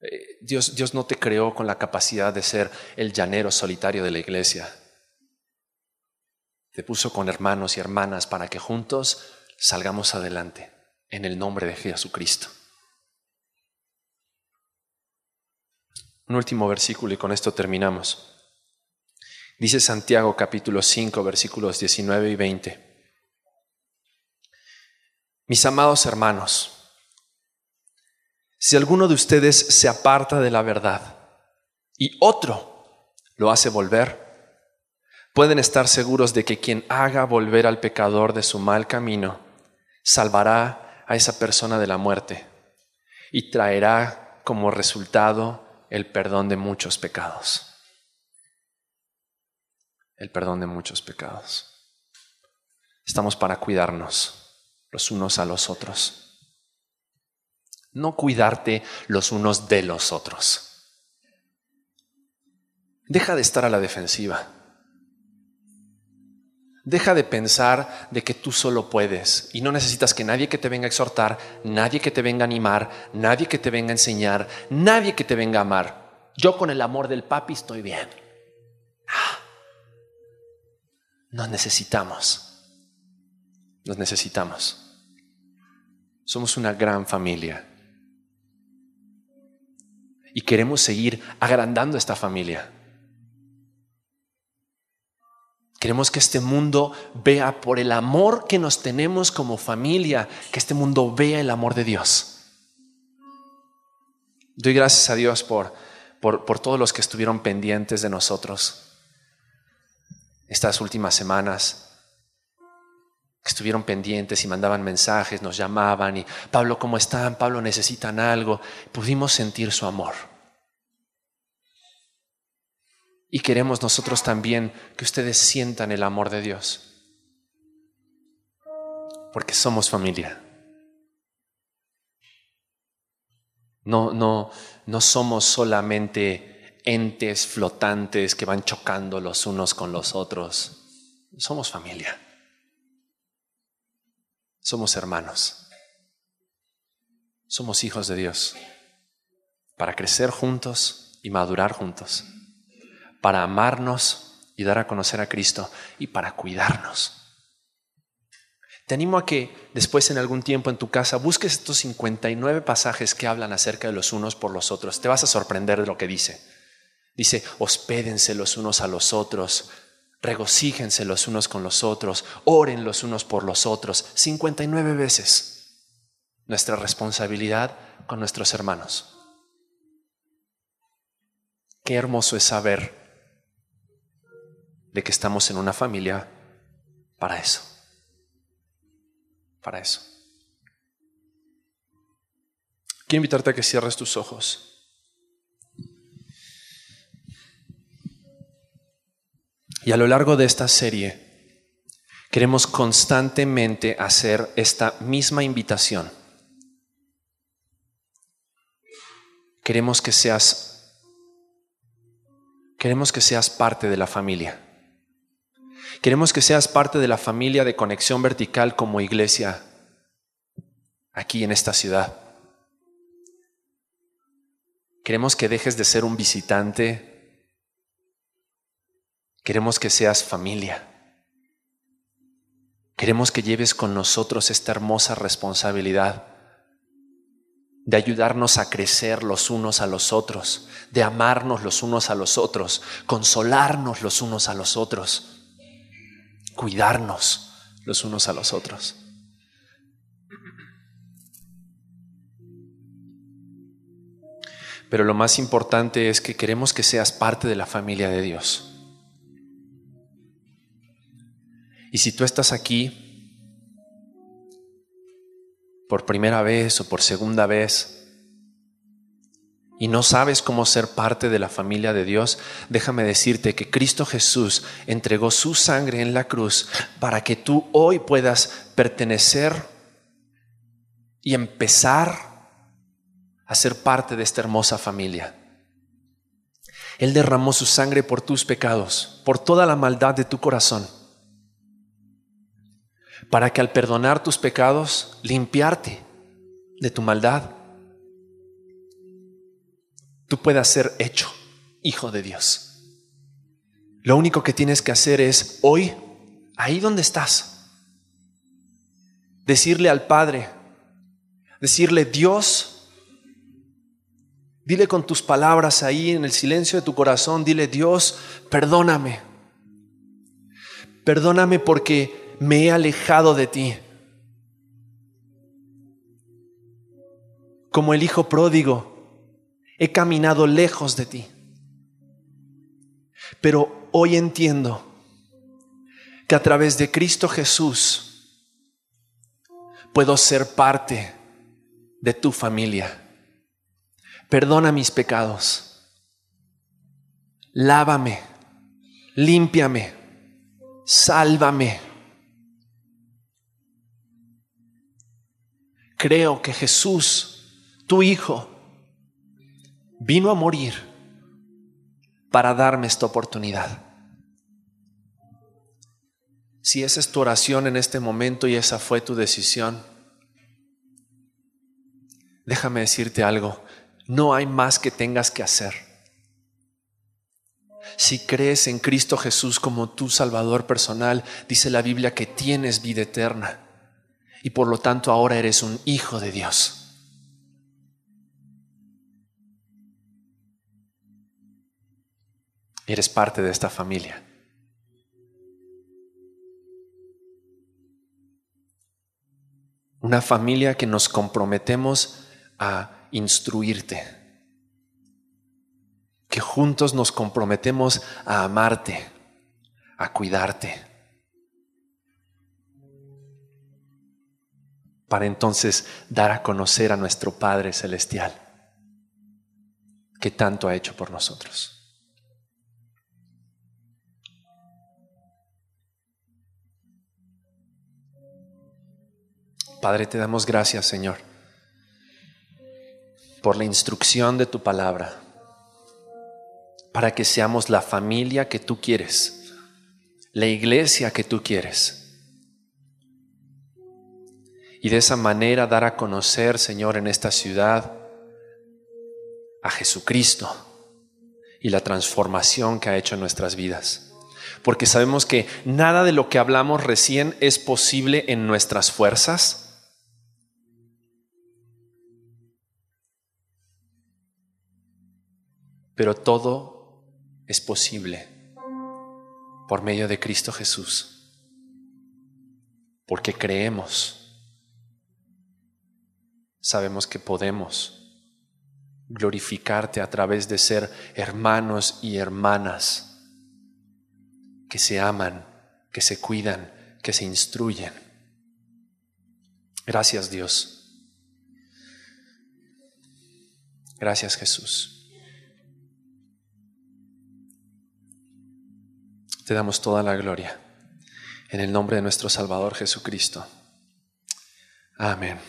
Eh, Dios, Dios no te creó con la capacidad de ser el llanero solitario de la iglesia. Te puso con hermanos y hermanas para que juntos salgamos adelante en el nombre de Jesucristo. Un último versículo y con esto terminamos. Dice Santiago capítulo 5 versículos 19 y 20. Mis amados hermanos, si alguno de ustedes se aparta de la verdad y otro lo hace volver, pueden estar seguros de que quien haga volver al pecador de su mal camino salvará a esa persona de la muerte y traerá como resultado el perdón de muchos pecados. El perdón de muchos pecados. Estamos para cuidarnos los unos a los otros. No cuidarte los unos de los otros. Deja de estar a la defensiva. Deja de pensar de que tú solo puedes y no necesitas que nadie que te venga a exhortar, nadie que te venga a animar, nadie que te venga a enseñar, nadie que te venga a amar. Yo con el amor del papi estoy bien. Ah. Nos necesitamos. Nos necesitamos. Somos una gran familia. Y queremos seguir agrandando esta familia. Queremos que este mundo vea por el amor que nos tenemos como familia, que este mundo vea el amor de Dios. Doy gracias a Dios por, por, por todos los que estuvieron pendientes de nosotros estas últimas semanas. Estuvieron pendientes y mandaban mensajes, nos llamaban y Pablo, ¿cómo están? Pablo, necesitan algo. Pudimos sentir su amor. Y queremos nosotros también que ustedes sientan el amor de Dios. Porque somos familia. No, no, no somos solamente entes flotantes que van chocando los unos con los otros. Somos familia. Somos hermanos. Somos hijos de Dios para crecer juntos y madurar juntos para amarnos y dar a conocer a Cristo y para cuidarnos. Te animo a que después en algún tiempo en tu casa busques estos 59 pasajes que hablan acerca de los unos por los otros. Te vas a sorprender de lo que dice. Dice, hospédense los unos a los otros, regocíjense los unos con los otros, oren los unos por los otros. 59 veces nuestra responsabilidad con nuestros hermanos. Qué hermoso es saber de que estamos en una familia para eso. Para eso. Quiero invitarte a que cierres tus ojos. Y a lo largo de esta serie queremos constantemente hacer esta misma invitación. Queremos que seas queremos que seas parte de la familia. Queremos que seas parte de la familia de conexión vertical como iglesia aquí en esta ciudad. Queremos que dejes de ser un visitante. Queremos que seas familia. Queremos que lleves con nosotros esta hermosa responsabilidad de ayudarnos a crecer los unos a los otros, de amarnos los unos a los otros, consolarnos los unos a los otros cuidarnos los unos a los otros. Pero lo más importante es que queremos que seas parte de la familia de Dios. Y si tú estás aquí por primera vez o por segunda vez, y no sabes cómo ser parte de la familia de Dios, déjame decirte que Cristo Jesús entregó su sangre en la cruz para que tú hoy puedas pertenecer y empezar a ser parte de esta hermosa familia. Él derramó su sangre por tus pecados, por toda la maldad de tu corazón, para que al perdonar tus pecados, limpiarte de tu maldad tú puedas ser hecho hijo de Dios. Lo único que tienes que hacer es hoy, ahí donde estás, decirle al Padre, decirle Dios, dile con tus palabras ahí en el silencio de tu corazón, dile Dios, perdóname. Perdóname porque me he alejado de ti. Como el hijo pródigo he caminado lejos de ti. Pero hoy entiendo que a través de Cristo Jesús puedo ser parte de tu familia. Perdona mis pecados. Lávame. Límpiame. Sálvame. Creo que Jesús, tu Hijo, vino a morir para darme esta oportunidad. Si esa es tu oración en este momento y esa fue tu decisión, déjame decirte algo, no hay más que tengas que hacer. Si crees en Cristo Jesús como tu Salvador personal, dice la Biblia que tienes vida eterna y por lo tanto ahora eres un hijo de Dios. Eres parte de esta familia. Una familia que nos comprometemos a instruirte. Que juntos nos comprometemos a amarte, a cuidarte. Para entonces dar a conocer a nuestro Padre Celestial que tanto ha hecho por nosotros. Padre, te damos gracias, Señor, por la instrucción de tu palabra, para que seamos la familia que tú quieres, la iglesia que tú quieres. Y de esa manera dar a conocer, Señor, en esta ciudad a Jesucristo y la transformación que ha hecho en nuestras vidas. Porque sabemos que nada de lo que hablamos recién es posible en nuestras fuerzas, pero todo es posible por medio de Cristo Jesús, porque creemos, sabemos que podemos glorificarte a través de ser hermanos y hermanas que se aman, que se cuidan, que se instruyen. Gracias Dios. Gracias Jesús. Te damos toda la gloria. En el nombre de nuestro Salvador Jesucristo. Amén.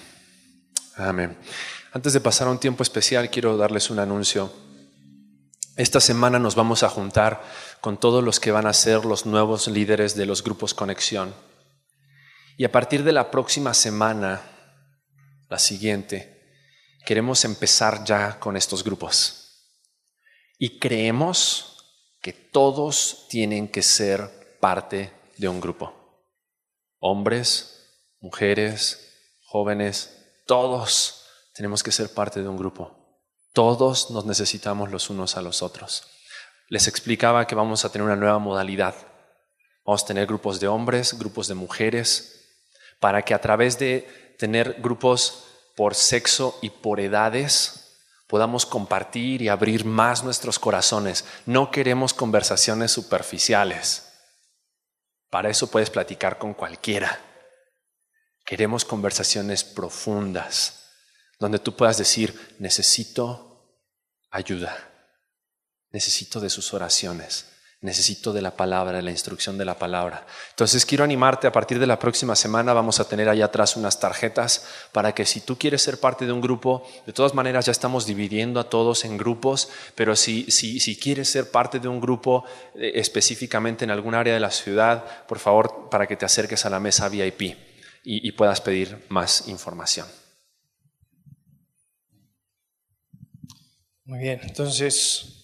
Amén. Antes de pasar a un tiempo especial, quiero darles un anuncio. Esta semana nos vamos a juntar con todos los que van a ser los nuevos líderes de los grupos Conexión. Y a partir de la próxima semana, la siguiente, queremos empezar ya con estos grupos. Y creemos que todos tienen que ser parte de un grupo. Hombres, mujeres, jóvenes, todos tenemos que ser parte de un grupo. Todos nos necesitamos los unos a los otros. Les explicaba que vamos a tener una nueva modalidad. Vamos a tener grupos de hombres, grupos de mujeres, para que a través de tener grupos por sexo y por edades, podamos compartir y abrir más nuestros corazones. No queremos conversaciones superficiales. Para eso puedes platicar con cualquiera. Queremos conversaciones profundas, donde tú puedas decir, necesito ayuda, necesito de sus oraciones, Necesito de la palabra, de la instrucción de la palabra. Entonces quiero animarte, a partir de la próxima semana vamos a tener allá atrás unas tarjetas para que si tú quieres ser parte de un grupo, de todas maneras ya estamos dividiendo a todos en grupos, pero si, si, si quieres ser parte de un grupo eh, específicamente en algún área de la ciudad, por favor, para que te acerques a la mesa VIP y, y puedas pedir más información. Muy bien, entonces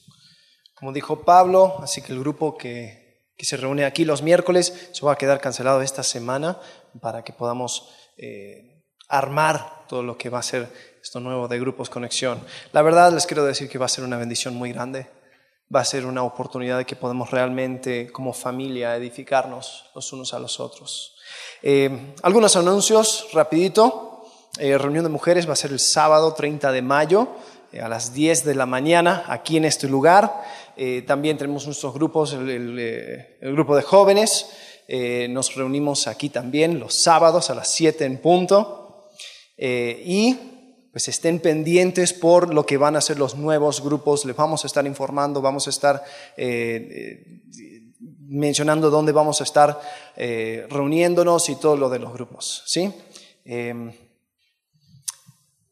como dijo Pablo, así que el grupo que, se reúne aquí los miércoles se va a quedar cancelado esta semana para que podamos eh, armar todo lo que va a ser esto nuevo de Grupos Conexión. La verdad les quiero decir que va a ser una bendición muy grande, va a ser una oportunidad de que podemos realmente como familia edificarnos los unos a los otros. Eh, algunos anuncios, rapidito. Eh, reunión de mujeres va a ser el sábado 30 de mayo a las 10 de la mañana aquí en este lugar. Eh, también tenemos nuestros grupos, el, eh, grupo de jóvenes, eh, nos reunimos aquí también los sábados a las 7 en punto. Eh, y pues estén pendientes por lo que van a ser los nuevos grupos. Les vamos a estar informando, vamos a estar eh, mencionando dónde vamos a estar reuniéndonos y todo lo de los grupos. ¿sí?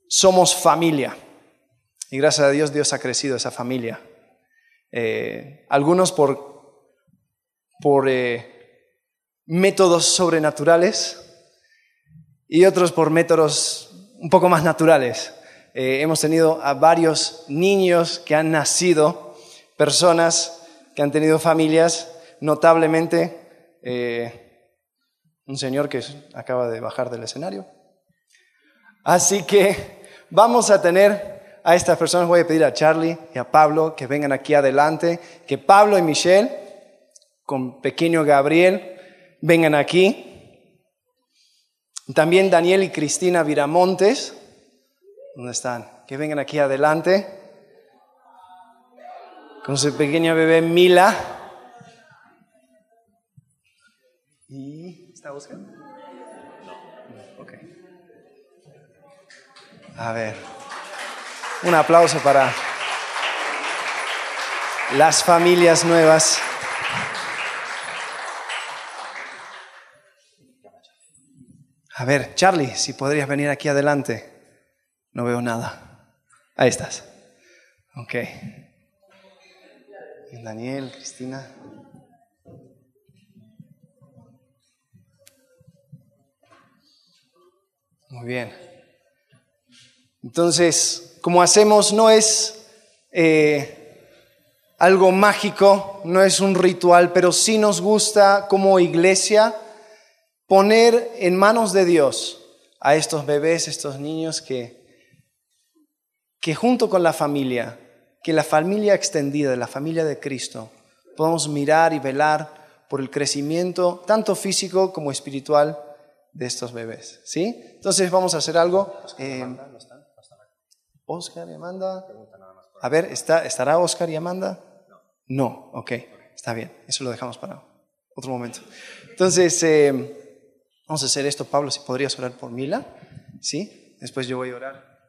Somos familia. Y gracias a Dios, Dios ha crecido esa familia. algunos por, por métodos sobrenaturales y otros por métodos un poco más naturales. Eh, hemos tenido a varios niños que han nacido, personas que han tenido familias, notablemente eh, un señor que acaba de bajar del escenario. Así que vamos a tener a estas personas, voy a pedir a Charlie y a Pablo que vengan aquí adelante, que Pablo y Michelle, con pequeño Gabriel, vengan aquí. También Daniel y Cristina Viramontes, ¿dónde están? Que vengan aquí adelante. Con su pequeña bebé Mila. ¿Y está buscando? No. Ok. A ver. Un aplauso para las familias nuevas. A ver, Charlie, si podrías venir aquí adelante. No veo nada. Ahí estás. Ok. Daniel, Cristina. Muy bien. Entonces, como hacemos, no es eh, algo mágico, no es un ritual, pero sí nos gusta como iglesia poner en manos de Dios a estos bebés, estos niños que, que junto con la familia, que la familia extendida, la familia de Cristo, podamos mirar y velar por el crecimiento tanto físico como espiritual de estos bebés. ¿Sí? Entonces vamos a hacer algo. Eh, Oscar y Amanda. A ver, ¿está, ¿estará Oscar y Amanda? No, ok, está bien. Eso lo dejamos para otro momento. Entonces, eh, Vamos a hacer esto, Pablo, si podrías orar por Mila. ¿Sí? Después yo voy a orar.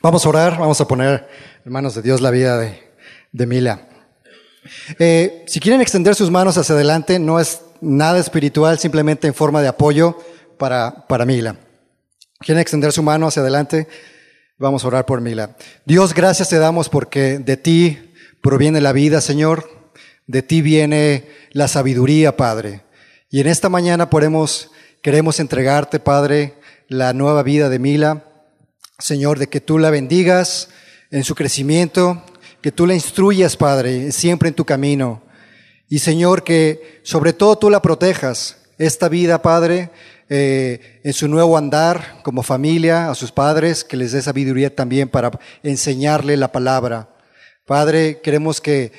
Vamos a orar, vamos a poner en manos de Dios la vida de, Mila. Eh, si quieren extender sus manos hacia adelante, no es nada espiritual, simplemente en forma de apoyo para, para Mila. ¿Quieren extender su mano hacia adelante? Vamos a orar por Mila. Dios, gracias te damos porque de ti proviene la vida, Señor. De ti viene la sabiduría, Padre. Y en esta mañana podemos, queremos entregarte, Padre, la nueva vida de Mila. Señor, de que tú la bendigas en su crecimiento, que tú la instruyas, Padre, siempre en tu camino. Y Señor, que sobre todo tú la protejas, esta vida, Padre, eh, en su nuevo andar como familia, a sus padres, que les dé sabiduría también para enseñarle la palabra. Padre, queremos que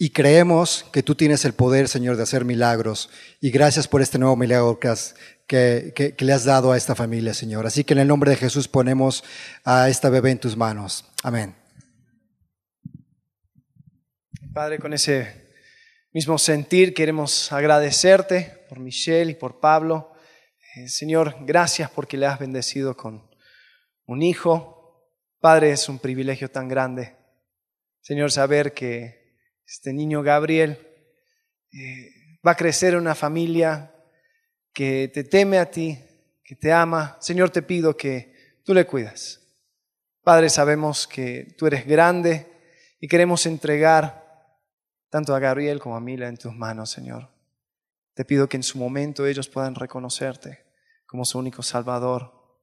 y creemos que tú tienes el poder, Señor, de hacer milagros. Y gracias por este nuevo milagro que, que, le has dado a esta familia, Señor. Así que en el nombre de Jesús ponemos a esta bebé en tus manos. Amén. Padre, con ese mismo sentir queremos agradecerte por Michelle y por Pablo. Eh, Señor, gracias porque le has bendecido con un hijo. Padre, es un privilegio tan grande. Señor, saber que este niño Gabriel eh, va a crecer en una familia que te teme a ti, que te ama. Señor, te pido que tú le cuidas. Padre, sabemos que tú eres grande y queremos entregar tanto a Gabriel como a Mila en tus manos, Señor. Te pido que en su momento ellos puedan reconocerte como su único Salvador.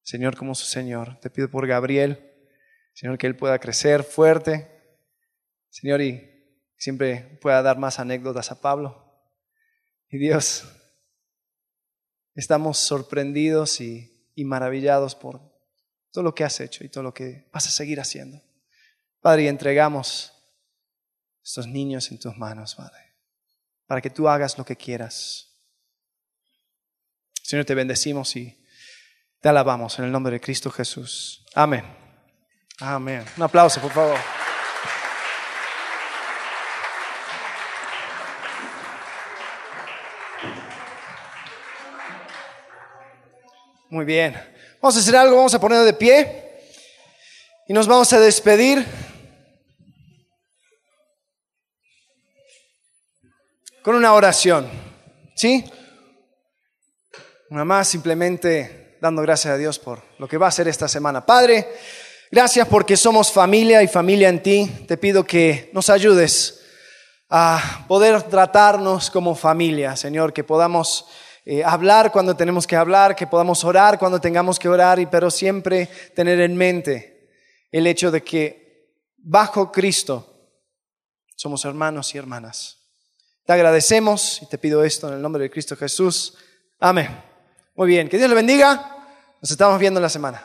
Señor, como su Señor. Te pido por Gabriel, Señor, que él pueda crecer fuerte, Señor, y siempre pueda dar más anécdotas a Pablo. Y Dios, estamos sorprendidos y, maravillados por todo lo que has hecho y todo lo que vas a seguir haciendo. Padre, y entregamos estos niños en tus manos, Padre, para que tú hagas lo que quieras. Señor, te bendecimos y te alabamos en el nombre de Cristo Jesús. Amén. Amén. Un aplauso, por favor. Muy bien. Vamos a hacer algo, vamos a poner de pie y nos vamos a despedir. Con una oración. ¿Sí? Una más simplemente dando gracias a Dios por lo que va a hacer esta semana. Padre, gracias porque somos familia y familia en ti. Te pido que nos ayudes a poder tratarnos como familia, Señor, que podamos eh, hablar cuando tenemos que hablar, que podamos orar cuando tengamos que orar, y, pero siempre tener en mente el hecho de que bajo Cristo somos hermanos y hermanas. Te agradecemos y te pido esto en el nombre de Cristo Jesús. Amén. Muy bien, que Dios le bendiga. Nos estamos viendo en la semana.